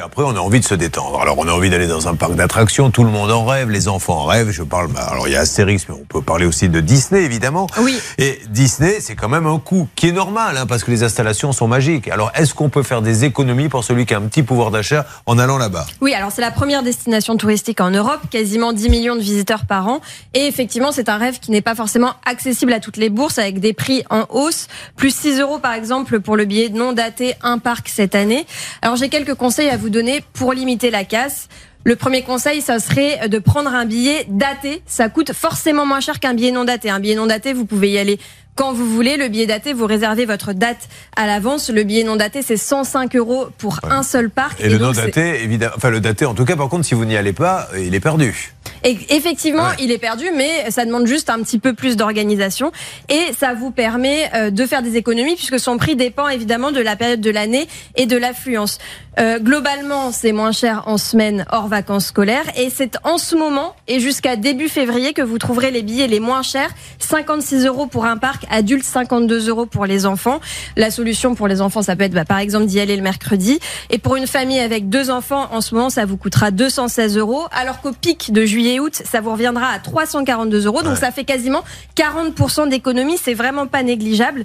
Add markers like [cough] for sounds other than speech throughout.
Puis après, on a envie de se détendre. Alors, on a envie d'aller dans un parc d'attractions. Tout le monde en rêve. Les enfants en rêvent. Je parle. bah, Alors, il y a Astérix, mais on peut parler aussi de Disney, évidemment. Oui. Et Disney, c'est quand même un coût qui est normal, hein, parce que les installations sont magiques. Alors, est-ce qu'on peut faire des économies pour celui qui a un petit pouvoir d'achat en allant là-bas? Oui, alors c'est la première destination touristique en Europe, quasiment 10 millions de visiteurs par an. Et effectivement, c'est un rêve qui n'est pas forcément accessible à toutes les bourses, avec des prix en hausse. Plus 6 euros, par exemple, pour le billet non daté un parc cette année. Alors j'ai quelques conseils à vous donner pour limiter la casse. Le premier conseil, ça serait de prendre un billet daté. Ça coûte forcément moins cher qu'un billet non daté. Un billet non daté, vous pouvez y aller quand vous voulez. Le billet daté, vous réservez votre date à l'avance. Le billet non daté, c'est 105 euros pour un seul parc. Et, le non daté, évidemment. Enfin, le daté, en tout cas, par contre, si vous n'y allez pas, il est perdu. Et effectivement, Ouais. il est perdu, mais ça demande juste un petit peu plus d'organisation et ça vous permet euh, de faire des économies puisque son prix dépend évidemment de la période de l'année et de l'affluence. Euh, globalement, c'est moins cher en semaine hors vacances scolaires et c'est en ce moment et jusqu'à début février que vous trouverez les billets les moins chers, 56 euros pour un parc, adulte 52 euros pour les enfants. La solution pour les enfants, ça peut être bah, par exemple d'y aller le mercredi et pour une famille avec deux enfants, en ce moment, ça vous coûtera 216 euros alors qu'au pic de juillet-août, ça vous reviendra à 342 euros. Donc Ouais. ça fait quasiment 40% d'économie. C'est vraiment pas négligeable.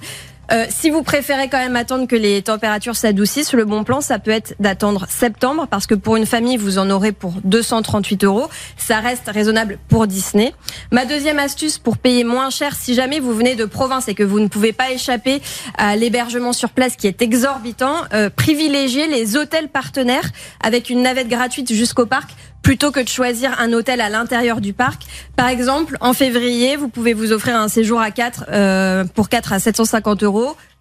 Euh, si vous préférez quand même attendre que les températures s'adoucissent, le bon plan, ça peut être d'attendre septembre, parce que pour une famille, vous en aurez pour 238 euros. Ça reste raisonnable pour Disney. Ma deuxième astuce pour payer moins cher, si jamais vous venez de province et que vous ne pouvez pas échapper à l'hébergement sur place qui est exorbitant, euh, privilégiez les hôtels partenaires avec une navette gratuite jusqu'au parc plutôt que de choisir un hôtel à l'intérieur du parc. Par exemple, en février, vous pouvez vous offrir un séjour à 4 euh, pour 4 à 750 euros.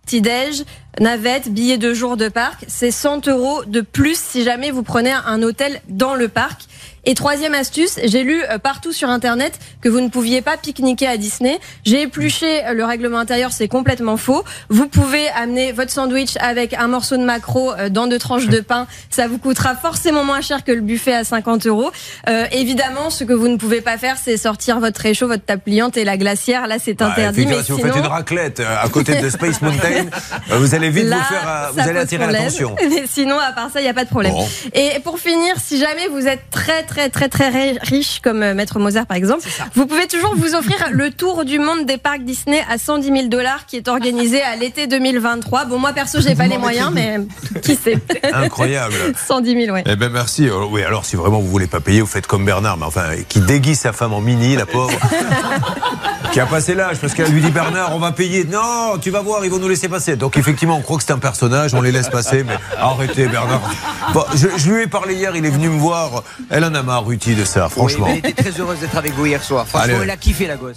Petit-déj, navette, billet de jour de parc, c'est 100 euros de plus si jamais vous prenez un hôtel dans le parc. Et troisième astuce, j'ai lu euh, partout sur Internet que vous ne pouviez pas pique-niquer à Disney. J'ai épluché euh, le règlement intérieur, c'est complètement faux. Vous pouvez amener votre sandwich avec un morceau de maquereau euh, dans deux tranches de pain. Ça vous coûtera forcément moins cher que le buffet à 50 euros. Euh, évidemment, ce que vous ne pouvez pas faire, c'est sortir votre réchaud, votre table pliante et la glacière. Là, c'est Bah, interdit. Mais effectivement, si sinon... vous faites une raclette à côté de Space [laughs] Mountain, vous allez vite Là, vous faire, vous allez attirer l'attention. [laughs] Mais sinon, à part ça, il n'y a pas de problème. Bon. Et pour finir, si jamais vous êtes très, très, très, très ri- riche, comme euh, Maître Mozart par exemple, vous pouvez toujours vous offrir le tour du monde des parcs Disney à 110 000 dollars qui est organisé à l'été 2023. Bon, moi perso, j'ai pas les moyens, mais qui sait [laughs] Incroyable. 110 000, ouais. Eh ben merci. Oui, alors si vraiment vous voulez pas payer, vous faites comme Bernard, mais enfin, qui déguise sa femme en mini, la pauvre, [laughs] qui a passé l'âge, parce qu'elle lui dit Bernard, on va payer. Non, tu vas voir, ils vont nous laisser passer. Donc effectivement, on croit que c'est un personnage, on les laisse passer, mais arrêtez Bernard. Bon, je, je lui ai parlé hier, il est venu me voir. Elle en a marre, Ruti, de ça, franchement. Oui, mais elle était très heureuse d'être avec vous hier soir. Franchement, Allez. elle a kiffé la gosse.